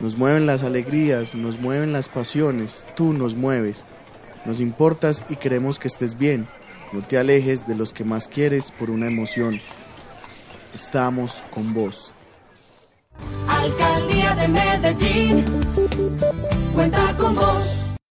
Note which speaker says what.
Speaker 1: Nos mueven las alegrías, nos mueven las pasiones, tú nos mueves. Nos importas y queremos que estés bien. No te alejes de los que más quieres por una emoción. Estamos con vos.
Speaker 2: Alcaldía de Medellín, cuenta con vos.